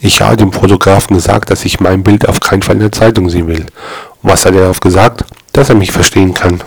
Ich habe dem Fotografen gesagt, dass ich mein Bild auf keinen Fall in der Zeitung sehen will. Und was hat er darauf gesagt? Dass er mich verstehen kann.